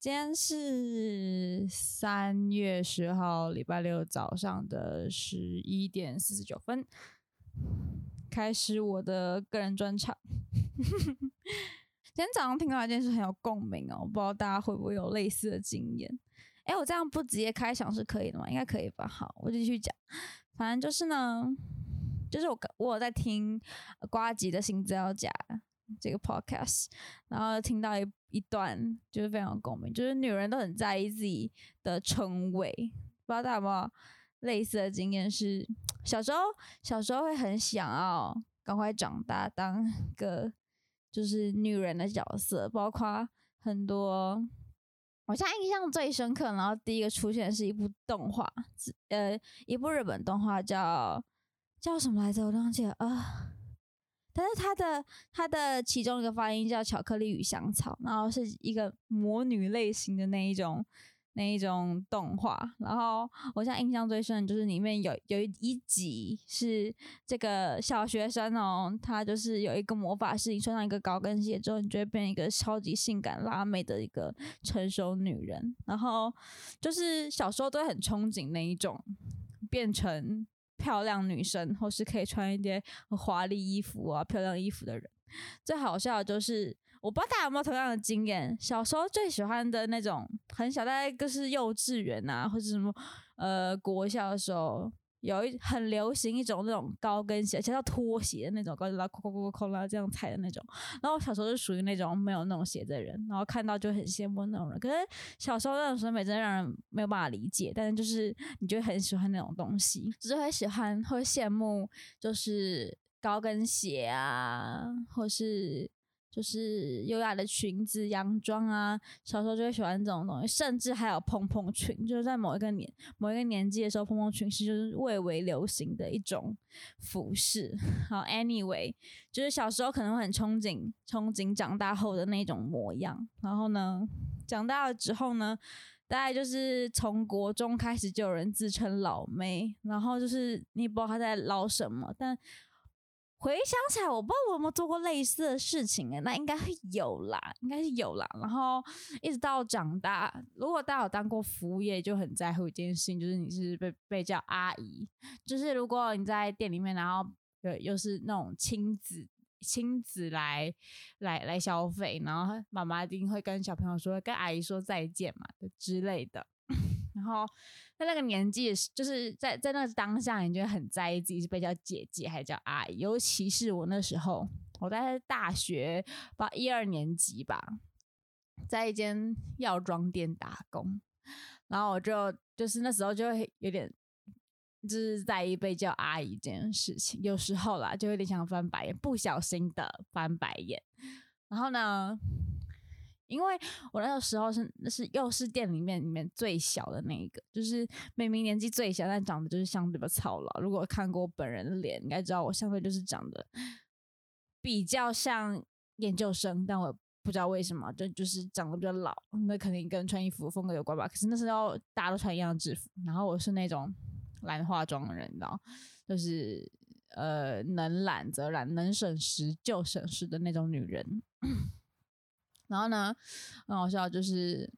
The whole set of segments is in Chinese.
今天是三月十号，礼拜六早上的十一点四十九分，开始我的个人专场。今天早上听到一件事很有共鸣哦，我不知道大家会不会有类似的经验。哎，我这样不直接开场是可以的吗？应该可以吧。好，我继续讲。反正就是呢，就是我我有在听瓜吉的新资料夹这个 podcast，然后听到一一段就是非常共鸣，就是女人都很在意自己的称谓，不知道大家有没有类似的经验？是小时候小时候会很想要赶快长大，当个就是女人的角色，包括很多。我现在印象最深刻，然后第一个出现是一部动画，呃，一部日本动画叫叫什么来着？我忘记了啊。但是它的它的其中一个发音叫巧克力与香草，然后是一个魔女类型的那一种。那一种动画，然后我现在印象最深的就是里面有有一集是这个小学生哦，他就是有一个魔法师，你穿上一个高跟鞋之后，你就会变一个超级性感辣妹的一个成熟女人。然后就是小时候都很憧憬那一种变成漂亮女生，或是可以穿一些华丽衣服啊、漂亮衣服的人。最好笑的就是。我不知道大家有没有同样的经验，小时候最喜欢的那种很小，大概就是幼稚园啊，或者什么呃国小的时候，有一很流行一种那种高跟鞋，而且叫拖鞋的那种，高跟拉扣扣扣扣拉这样踩的那种。然后我小时候是属于那种没有那种鞋的人，然后看到就很羡慕那种人。可是小时候那种审美真的让人没有办法理解，但是就是你就很喜欢那种东西，只是会喜欢会羡慕，就是高跟鞋啊，或是。就是优雅的裙子、洋装啊，小时候就会喜欢这种东西，甚至还有蓬蓬裙，就是在某一个年、某一个年纪的时候，蓬蓬裙是就是蔚为流行的一种服饰。好，anyway，就是小时候可能会很憧憬、憧憬长大后的那种模样。然后呢，长大了之后呢，大概就是从国中开始就有人自称老妹，然后就是你不知道他在捞什么，但。回想起来，我不知道我有没有做过类似的事情诶，那应该会有啦，应该是有啦。然后一直到长大，如果大家有当过服务业，就很在乎一件事情，就是你是被被叫阿姨。就是如果你在店里面，然后对，又是那种亲子亲子来来来消费，然后妈妈一定会跟小朋友说，跟阿姨说再见嘛之类的。然后在那个年纪，就是在在那个当下，你就会很在意自己是被叫姐姐还是叫阿姨。尤其是我那时候，我在大学吧一二年级吧，在一间药妆店打工，然后我就就是那时候就会有点就是在意被叫阿姨这件事情。有时候啦，就有点想翻白眼，不小心的翻白眼。然后呢，因为我那个时候是那是又是店里面里面最小的那一个，就是明明年纪最小，但长得就是相对比较操劳。如果看过我本人的脸，应该知道我相对就是长得比较像研究生，但我不知道为什么，就就是长得比较老。那肯定跟穿衣服风格有关吧。可是那时候大家都穿一样的制服，然后我是那种懒化妆的人，你知道，就是呃能懒则懒，能省时就省时的那种女人。然后呢，很好笑，就是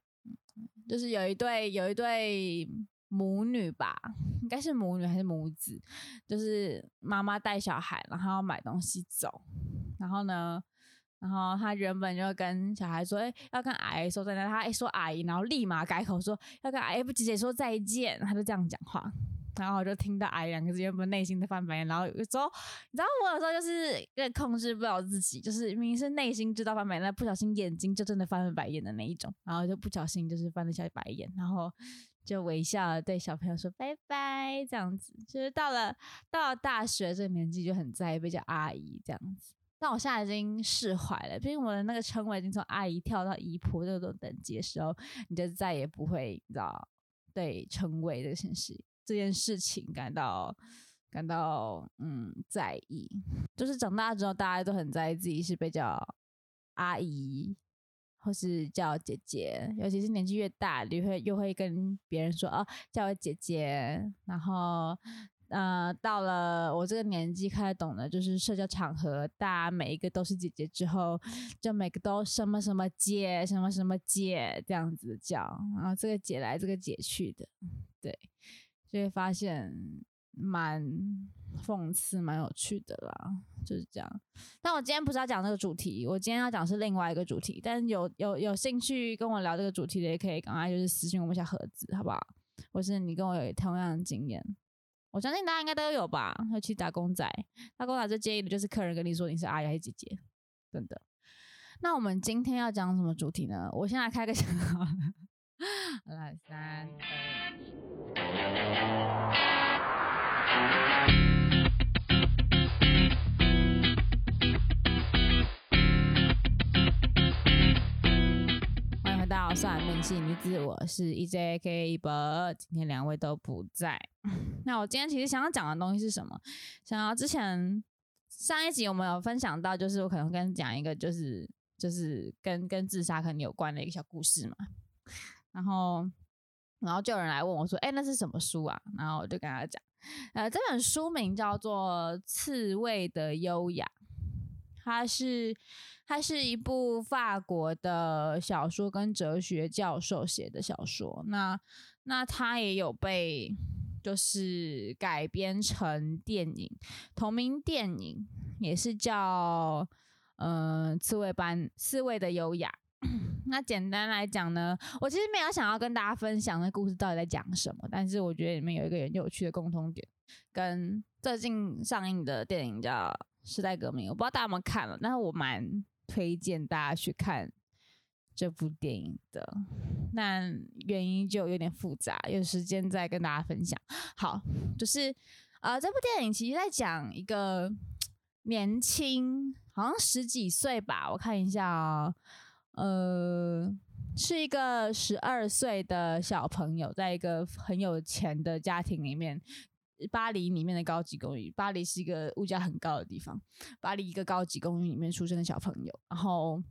就是有一对有一对母女吧，应该是母女还是母子，就是妈妈带小孩，然后要买东西走，然后呢，然后他原本就跟小孩说，哎，要跟阿姨说再见，他一说阿姨，然后立马改口说要跟阿姨不姐姐说再见，他就这样讲话。然后我就听到“哎”两个字，原本内心的翻白眼。然后有时候，你知道我有时候就是有点控制不了自己，就是明明是内心知道翻白眼，但不小心眼睛就真的翻了白眼的那一种。然后就不小心就是翻了一下白眼，然后就微笑对小朋友说拜拜，这样子。就是到了到了大学这个年纪，就很在意被叫阿姨这样子。但我现在已经释怀了，毕竟我的那个称谓已经从阿姨跳到姨婆这种等级的时候，你就再也不会知道对称谓这个形式。这件事情感到感到嗯在意，就是长大之后大家都很在意自己是被叫阿姨或是叫姐姐，尤其是年纪越大，你会又会跟别人说哦，叫我姐姐，然后呃，到了我这个年纪，开始懂得就是社交场合，大家每一个都是姐姐之后，就每个都什么什么姐，什么什么姐这样子叫，然后这个姐来，这个姐去的，对，就会发现蛮讽刺，蛮有趣的啦，就是这样。但我今天不是要讲这个主题，我今天要讲是另外一个主题。但有有有兴趣跟我聊这个主题的，也可以赶快就是私信我们一下盒子，好不好？或是你跟我有同样的经验。我相信大家应该都有吧，尤其打工仔，打工仔最介意的就是客人跟你说你是阿姨还是姐姐，真的。那我们今天要讲什么主题呢？我先来开个小 号，来三二一。欢迎回到算命系女子，我是 EJK 一博。今天两位都不在，那我今天其实想要讲的东西是什么？想要之前上一集我们有分享到，就是我可能跟你讲一个，就是就是跟跟自杀可能有关的一个小故事嘛。然后然后就有人来问我说：“哎，那是什么书啊？”然后我就跟他讲：“呃，这本书名叫做《刺猬的优雅》，它是。”它是一部法国的小说跟哲学教授写的小说，那那他也有被就是改编成电影，同名电影也是叫嗯、刺猬般刺猬的优雅。那简单来讲呢，我其实没有想要跟大家分享那故事到底在讲什么，但是我觉得里面有一个很有趣的共通点，跟最近上映的电影叫《时代革命》，我不知道大家有没有看了，但是我蛮。推荐大家去看这部电影的，那原因就有点复杂，有时间再跟大家分享。好，就是呃，这部电影其实在讲一个 年轻，好像十几岁吧，我看一下啊、呃，是一个十二岁的小朋友，在一个很有钱的家庭里面。巴黎里面的高级公寓，巴黎是一个物价很高的地方。巴黎一个高级公寓里面出生的小朋友，然后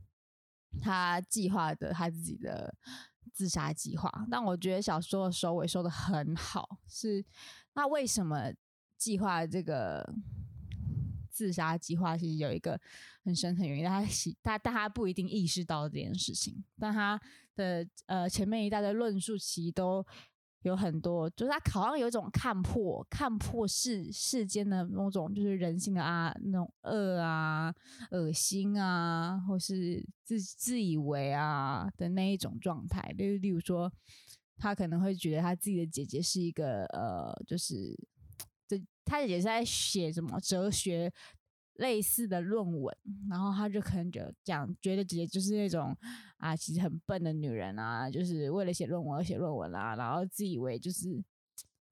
他计划的他自己的自杀计划。但我觉得小说的收尾收得很好，是那为什么计划这个自杀计划？其实有一个很深层原因，他他但他不一定意识到这件事情，但他的呃前面一大堆论述其实都。有很多，就是他好像有一种看破、看破世世间的某种，就是人性的啊，那种恶啊、恶心啊，或是自自以为啊的那一种状态。例如，例如说，他可能会觉得他自己的姐姐是一个呃，就是他也是在写什么哲学。类似的论文，然后他就可能就讲，觉得姐姐就是那种啊，其实很笨的女人啊，就是为了写论文而写论文啊，然后自以为就是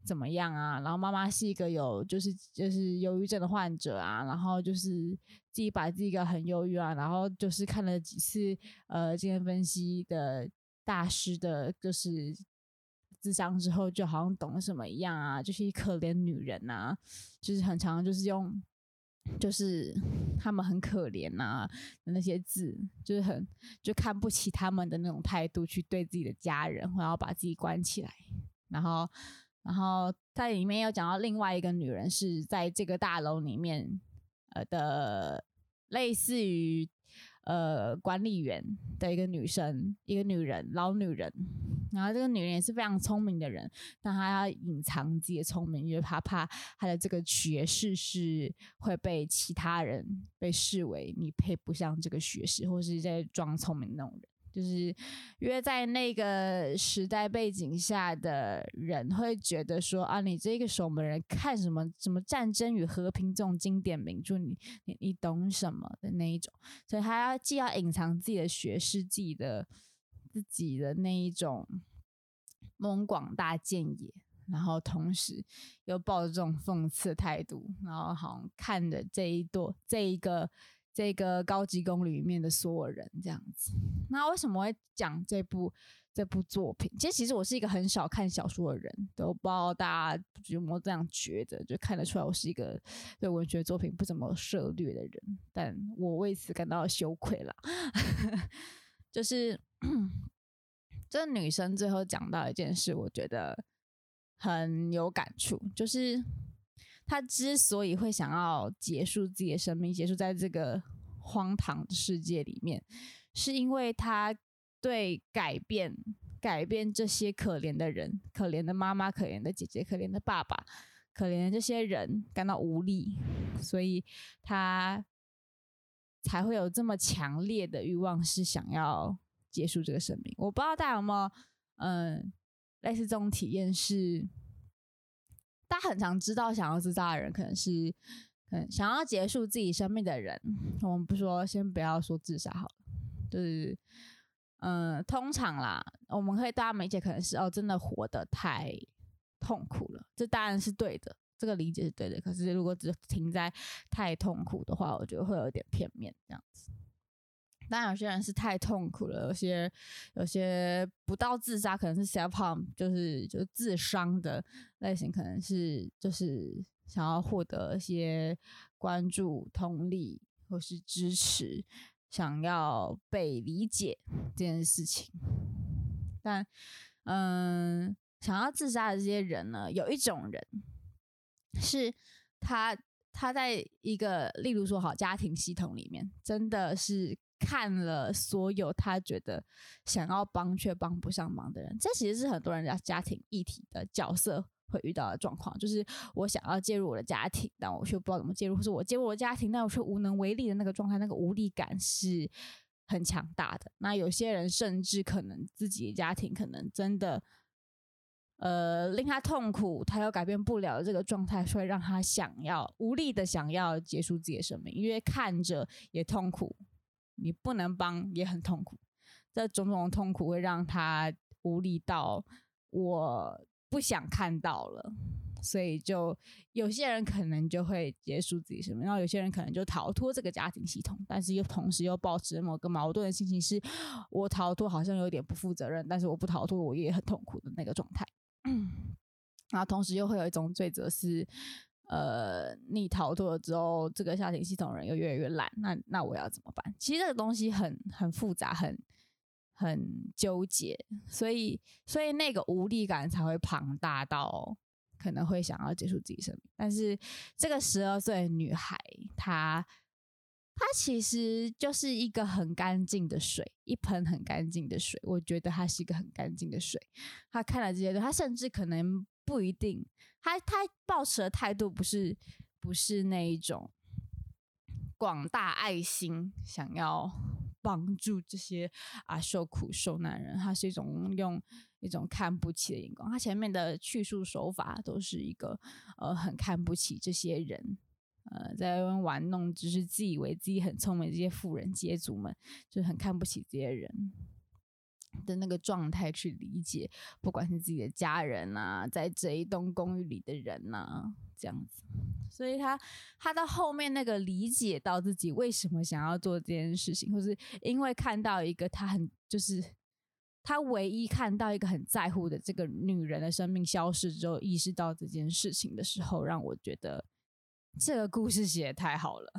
怎么样啊，然后妈妈是一个有就是就是忧郁症的患者啊，然后就是自己把自己搞很忧郁啊，然后就是看了几次呃精神分析的大师的，就是智商之后，就好像懂了什么一样啊，就是一可怜女人啊，就是很常就是用。就是他们很可怜呐、啊，那些字就是很就看不起他们的那种态度，去对自己的家人，然后把自己关起来。然后，然后在里面又讲到另外一个女人是在这个大楼里面，呃的类似于呃管理员的一个女生，一个女人，老女人。然后这个女人也是非常聪明的人，但她要隐藏自己的聪明，因为她怕她的这个学士是会被其他人被视为你配不上这个学士，或是在装聪明那种人。就是因为在那个时代背景下的人会觉得说啊，你这个守门人看什么什么战争与和平这种经典名著，你你你懂什么的那一种，所以他要既要隐藏自己的学识，自己的。自己的那一种蒙广大见野，然后同时又抱着这种讽刺态度，然后好像看着这一朵、这一个、这个高级宫里面的所有人这样子。那为什么会讲这部这部作品？其实，其实我是一个很少看小说的人，都不知道大家有没有这样觉得，就看得出来我是一个对文学作品不怎么涉猎的人，但我为此感到羞愧了。就是 这女生最后讲到一件事，我觉得很有感触。就是他之所以会想要结束自己的生命，结束在这个荒唐的世界里面，是因为他对改变、改变这些可怜的人、可怜的妈妈、可怜的姐姐、可怜的爸爸、可怜的这些人感到无力，所以他才会有这么强烈的欲望，是想要结束这个生命。我不知道大家有没有，嗯，类似这种体验是。大家很常知道，想要自杀的人可能是，嗯，想要结束自己生命的人。我们不说，先不要说自杀好了，就是，嗯，通常啦，我们可以大家理解，可能是哦，真的活得太痛苦了，这当然是对的，这个理解是对的。可是如果只停在太痛苦的话，我觉得会有点片面，这样子。当然，有些人是太痛苦了，有些有些不到自杀，可能是 self harm，就是就是自伤的类型，可能是就是想要获得一些关注、同理或是支持，想要被理解这件事情。但嗯，想要自杀的这些人呢，有一种人是他他在一个例如说好家庭系统里面，真的是。看了所有他觉得想要帮却帮不上忙的人，这其实是很多人家家庭议题的角色会遇到的状况，就是我想要介入我的家庭，但我却不知道怎么介入，或是我介入我的家庭，但我却无能为力的那个状态，那个无力感是很强大的。那有些人甚至可能自己的家庭可能真的，呃，令他痛苦，他又改变不了这个状态，所以让他想要无力的想要结束自己的生命，因为看着也痛苦。你不能帮也很痛苦，这种种痛苦会让他无力到我不想看到了，所以就有些人可能就会结束自己生命，然后有些人可能就逃脱这个家庭系统，但是又同时又保持某个矛盾的心情，是我逃脱好像有点不负责任，但是我不逃脱我也很痛苦的那个状态，嗯 然后同时又会有一种罪责是。呃，你逃脱了之后，这个家庭系统人又越来越烂，那那我要怎么办？其实这个东西很很复杂，很很纠结，所以所以那个无力感才会庞大到可能会想要结束自己生命。但是这个十二岁的女孩，她他其实就是一个很干净的水，一盆很干净的水。我觉得他是一个很干净的水。他看了这些，他甚至可能。不一定，他他抱持的态度不是不是那一种广大爱心，想要帮助这些啊受苦受难人，他是一种用一种看不起的眼光。他前面的叙述手法都是一个呃很看不起这些人，呃在玩弄，只是自以为自己很聪明这些富人阶族们，就很看不起这些人。的那个状态去理解，不管是自己的家人啊，在这一栋公寓里的人呐、啊，这样子，所以他他到后面那个理解到自己为什么想要做这件事情，或是因为看到一个他很就是他唯一看到一个很在乎的这个女人的生命消失之后，意识到这件事情的时候，让我觉得这个故事写得太好了。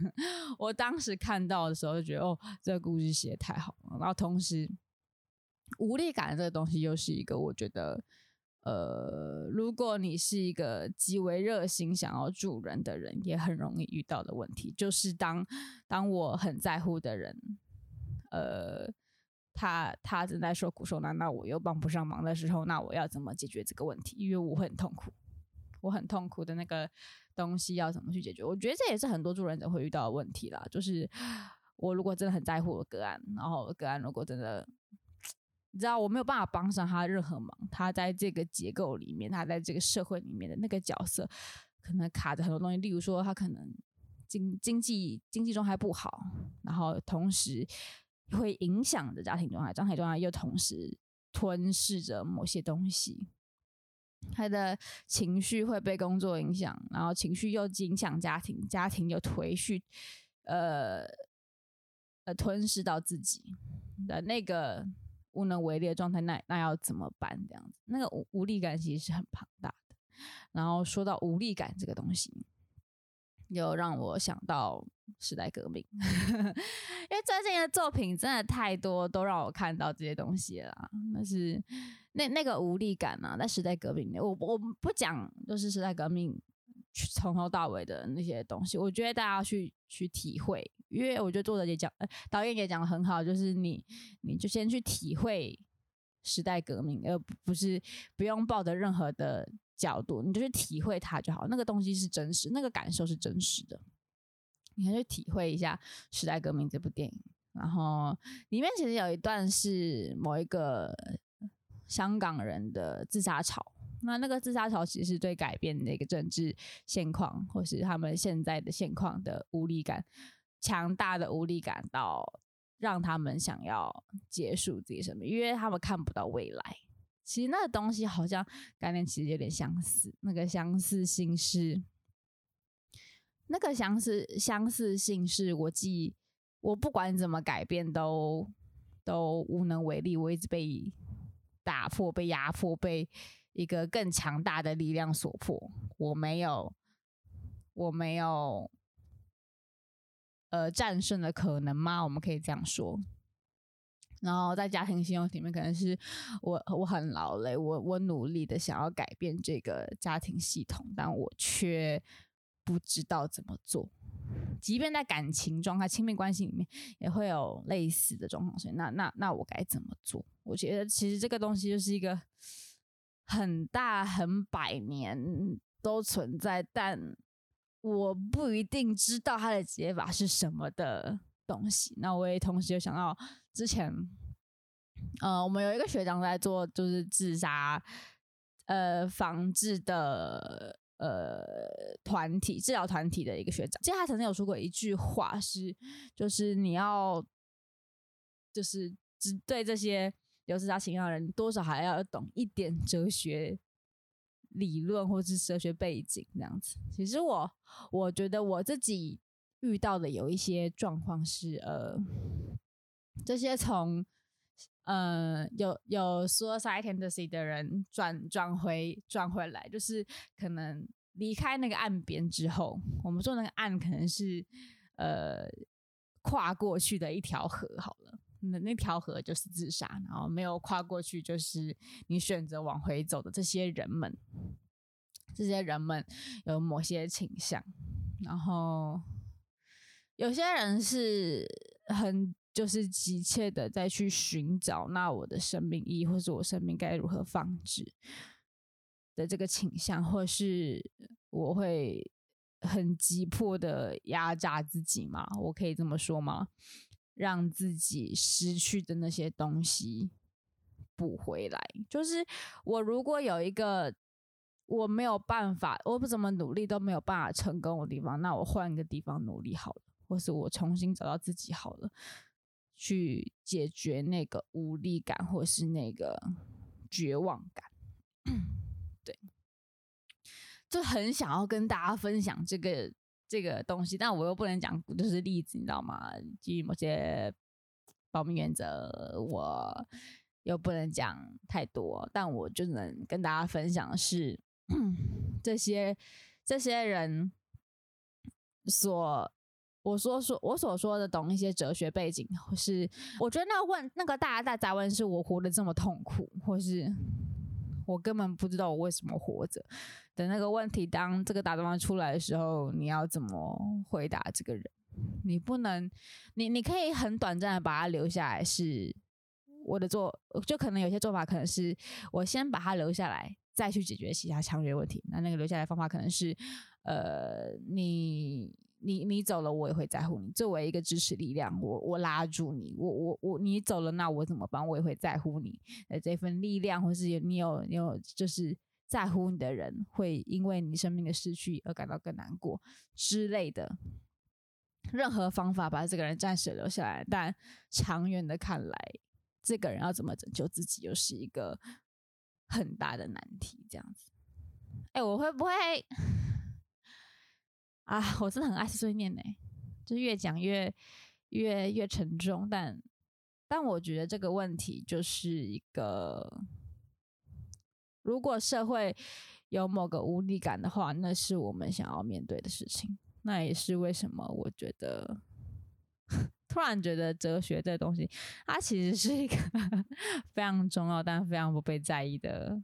我当时看到的时候就觉得，哦，这个故事写得太好了，然后同时。无力感这个东西又是一个，我觉得，呃，如果你是一个极为热心想要助人的人，也很容易遇到的问题，就是当当我很在乎的人，呃，他他正在受苦受难，那我又帮不上忙的时候，那我要怎么解决这个问题？因为我会很痛苦，我很痛苦的那个东西要怎么去解决？我觉得这也是很多助人者会遇到的问题啦。就是我如果真的很在乎我个案，然后个案如果真的。你知道我没有办法帮上他任何忙，他在这个结构里面，他在这个社会里面的那个角色，可能卡着很多东西。例如说，他可能经经济经济状态不好，然后同时会影响着家庭状态，家庭状态又同时吞噬着某些东西。他的情绪会被工作影响，然后情绪又影响家庭，家庭又颓续，呃呃吞噬到自己的那个。无能为力的状态，那那要怎么办？这样子，那个无无力感其实是很庞大的。然后说到无力感这个东西，又让我想到时代革命，因为最近的作品真的太多，都让我看到这些东西了。那是那那个无力感啊，在时代革命里，我我不讲，就是时代革命从头到尾的那些东西，我觉得大家去去体会，因为我觉得作者也讲，导演也讲得很好，就是你你就先去体会时代革命，而不是不用抱着任何的角度，你就去体会它就好。那个东西是真实，那个感受是真实的，你还去体会一下《时代革命》这部电影。然后里面其实有一段是某一个香港人的自杀潮。那那个自杀潮其实对改变的一个政治现况，或是他们现在的现况的无力感，强大的无力感到让他们想要结束自己生命，因为他们看不到未来。其实那个东西好像概念其实有点相似，那个相似性是，那个相似相似性是我记，我不管怎么改变都都无能为力，我一直被打破、被压迫、被。一个更强大的力量所迫，我没有，我没有，呃，战胜的可能吗？我们可以这样说。然后在家庭系统里面，可能是我我很劳累，我我努力的想要改变这个家庭系统，但我却不知道怎么做。即便在感情状态、亲密关系里面，也会有类似的状况。所以，那那那我该怎么做？我觉得其实这个东西就是一个。很大很百年都存在，但我不一定知道它的解法是什么的东西。那我也同时又想到之前，呃，我们有一个学长在做就是自杀呃防治的呃团体治疗团体的一个学长，其实他曾经有说过一句话是，就是你要就是只对这些。有自杀倾向的人，多少还要懂一点哲学理论或是哲学背景这样子。其实我我觉得我自己遇到的有一些状况是，呃，这些从呃有有 suicide tendency 的人转转回转回来，就是可能离开那个岸边之后，我们说那个岸可能是呃跨过去的一条河，好了。那那条河就是自杀，然后没有跨过去，就是你选择往回走的这些人们，这些人们有某些倾向，然后有些人是很就是急切的在去寻找，那我的生命意义，或是我生命该如何放置的这个倾向，或是我会很急迫的压榨自己吗？我可以这么说吗？让自己失去的那些东西补回来，就是我如果有一个我没有办法，我不怎么努力都没有办法成功的地方，那我换个地方努力好了，或是我重新找到自己好了，去解决那个无力感或是那个绝望感。对，就很想要跟大家分享这个。这个东西，但我又不能讲，就是例子，你知道吗？基于某些保密原则，我又不能讲太多。但我就能跟大家分享的是，这些这些人所我说说我所说的懂一些哲学背景，或是我觉得那个问那个大大哉问是我活得这么痛苦，或是。我根本不知道我为什么活着的那个问题，当这个答案出来的时候，你要怎么回答这个人？你不能，你你可以很短暂的把他留下来，是我的做，就可能有些做法可能是我先把他留下来，再去解决其他强烈问题。那那个留下来的方法可能是，呃，你。你你走了，我也会在乎你。作为一个支持力量，我我拉住你，我我我你走了，那我怎么办？我也会在乎你的这份力量，或是你有有就是在乎你的人，会因为你生命的失去而感到更难过之类的。任何方法把这个人暂时留下来，但长远的看来，这个人要怎么拯救自己，又是一个很大的难题。这样子，哎，我会不会？啊，我真的很爱碎念呢，就越讲越越越沉重。但但我觉得这个问题就是一个，如果社会有某个无力感的话，那是我们想要面对的事情。那也是为什么我觉得 突然觉得哲学这东西，它其实是一个 非常重要但非常不被在意的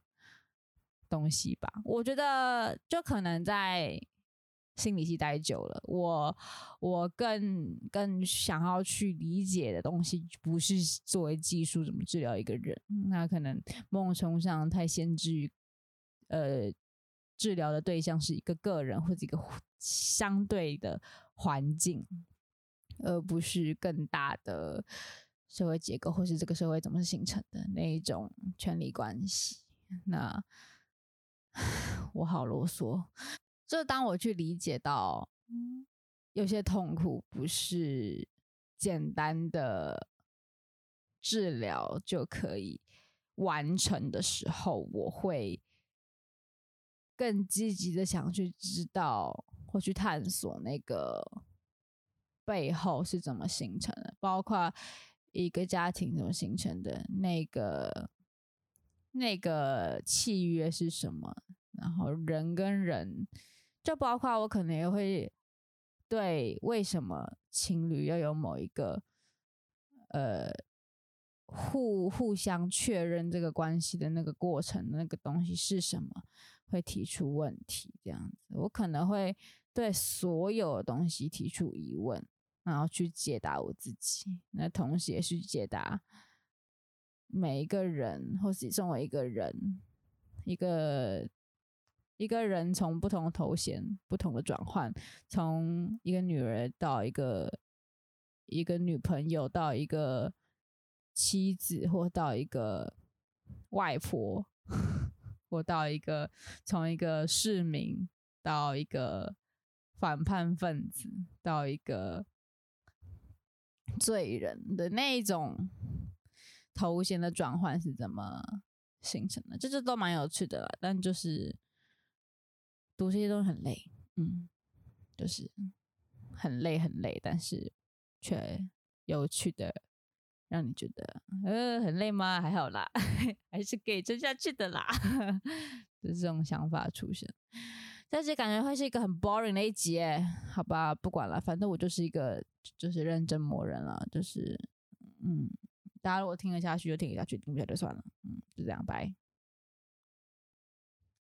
东西吧。我觉得就可能在。心理系待久了，我我更更想要去理解的东西，不是作为技术怎么治疗一个人，那可能某种程度上太限制于，呃，治疗的对象是一个个人或者一个相对的环境，而不是更大的社会结构，或是这个社会怎么形成的那一种权力关系。那 我好啰嗦。就当我去理解到，有些痛苦不是简单的治疗就可以完成的时候，我会更积极的想去知道或去探索那个背后是怎么形成的，包括一个家庭怎么形成的，那个那个契约是什么，然后人跟人。就包括我可能也会对为什么情侣要有某一个呃互互相确认这个关系的那个过程，那个东西是什么，会提出问题。这样子，我可能会对所有的东西提出疑问，然后去解答我自己。那同时也是解答每一个人，或是身为一个人一个。一个人从不同的头衔、不同的转换，从一个女儿到一个一个女朋友，到一个妻子，或到一个外婆，或到一个从一个市民到一个反叛分子，到一个罪人的那一种头衔的转换是怎么形成的？这这都蛮有趣的啦，但就是。读这些都很累，嗯，就是很累很累，但是却有趣的，让你觉得呃很累吗？还好啦，还是可以撑下去的啦，就是这种想法出现。但是感觉会是一个很 boring 的一集，好吧，不管了，反正我就是一个就是认真磨人了，就是嗯，大家如果听得下去就听得下去，听不下去就算了，嗯，就这样，拜。